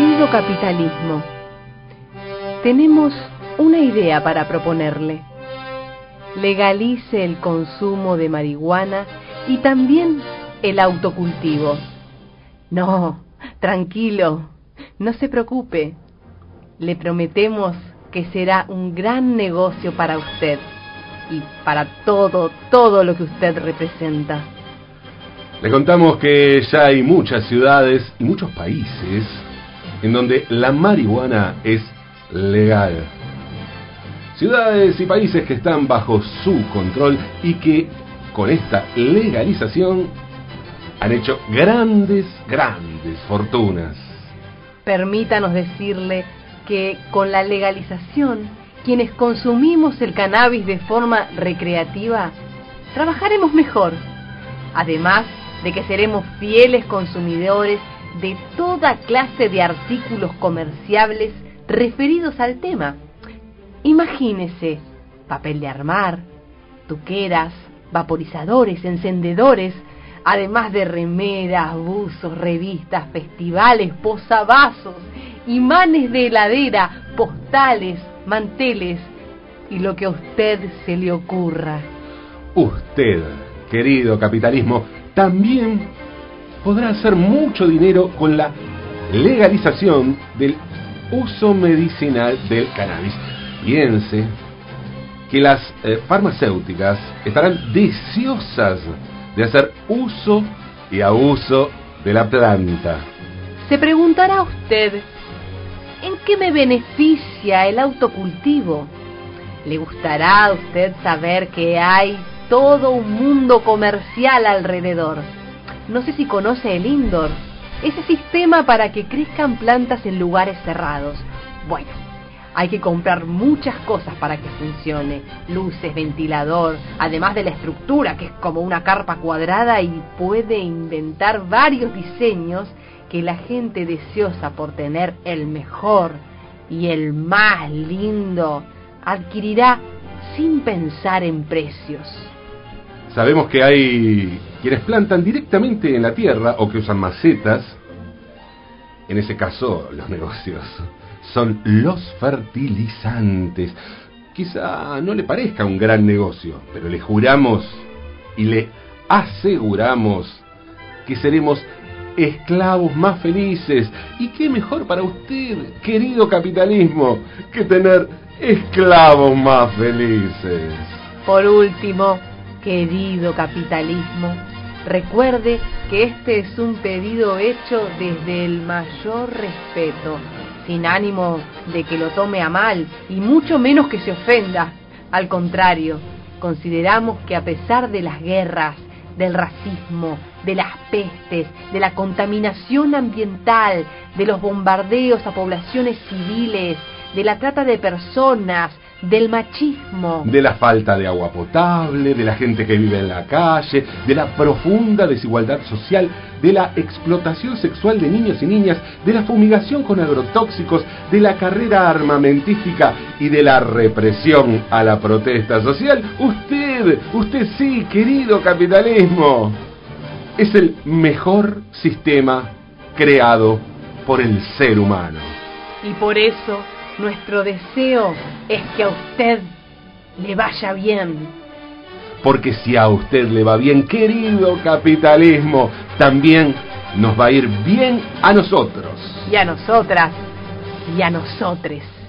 Querido capitalismo, tenemos una idea para proponerle. Legalice el consumo de marihuana y también el autocultivo. No, tranquilo, no se preocupe. Le prometemos que será un gran negocio para usted y para todo, todo lo que usted representa. Le contamos que ya hay muchas ciudades y muchos países en donde la marihuana es legal. Ciudades y países que están bajo su control y que con esta legalización han hecho grandes, grandes fortunas. Permítanos decirle que con la legalización, quienes consumimos el cannabis de forma recreativa, trabajaremos mejor. Además de que seremos fieles consumidores de toda clase de artículos comerciables referidos al tema. Imagínese papel de armar, tuqueras, vaporizadores, encendedores, además de remeras, buzos, revistas, festivales, posavasos, imanes de heladera, postales, manteles y lo que a usted se le ocurra. Usted, querido capitalismo, también podrá hacer mucho dinero con la legalización del uso medicinal del cannabis. Piense que las eh, farmacéuticas estarán deseosas de hacer uso y abuso de la planta. Se preguntará usted, ¿en qué me beneficia el autocultivo? ¿Le gustará a usted saber que hay todo un mundo comercial alrededor? No sé si conoce el indoor, ese sistema para que crezcan plantas en lugares cerrados. Bueno, hay que comprar muchas cosas para que funcione. Luces, ventilador, además de la estructura que es como una carpa cuadrada y puede inventar varios diseños que la gente deseosa por tener el mejor y el más lindo adquirirá sin pensar en precios. Sabemos que hay quienes plantan directamente en la tierra o que usan macetas. En ese caso, los negocios son los fertilizantes. Quizá no le parezca un gran negocio, pero le juramos y le aseguramos que seremos esclavos más felices. ¿Y qué mejor para usted, querido capitalismo, que tener esclavos más felices? Por último, querido capitalismo, recuerde que este es un pedido hecho desde el mayor respeto, sin ánimo de que lo tome a mal y mucho menos que se ofenda. Al contrario, consideramos que a pesar de las guerras, del racismo, de las pestes, de la contaminación ambiental, de los bombardeos a poblaciones civiles, de la trata de personas, del machismo, de la falta de agua potable, de la gente que vive en la calle, de la profunda desigualdad social, de la explotación sexual de niños y niñas, de la fumigación con agrotóxicos, de la carrera armamentística y de la represión a la protesta social. Usted, usted sí, querido capitalismo, es el mejor sistema creado por el ser humano. Y por eso nuestro deseo es que a usted le vaya bien. Porque si a usted le va bien, querido capitalismo, también nos va a ir bien a nosotros. Y a nosotras. Y a nosotres.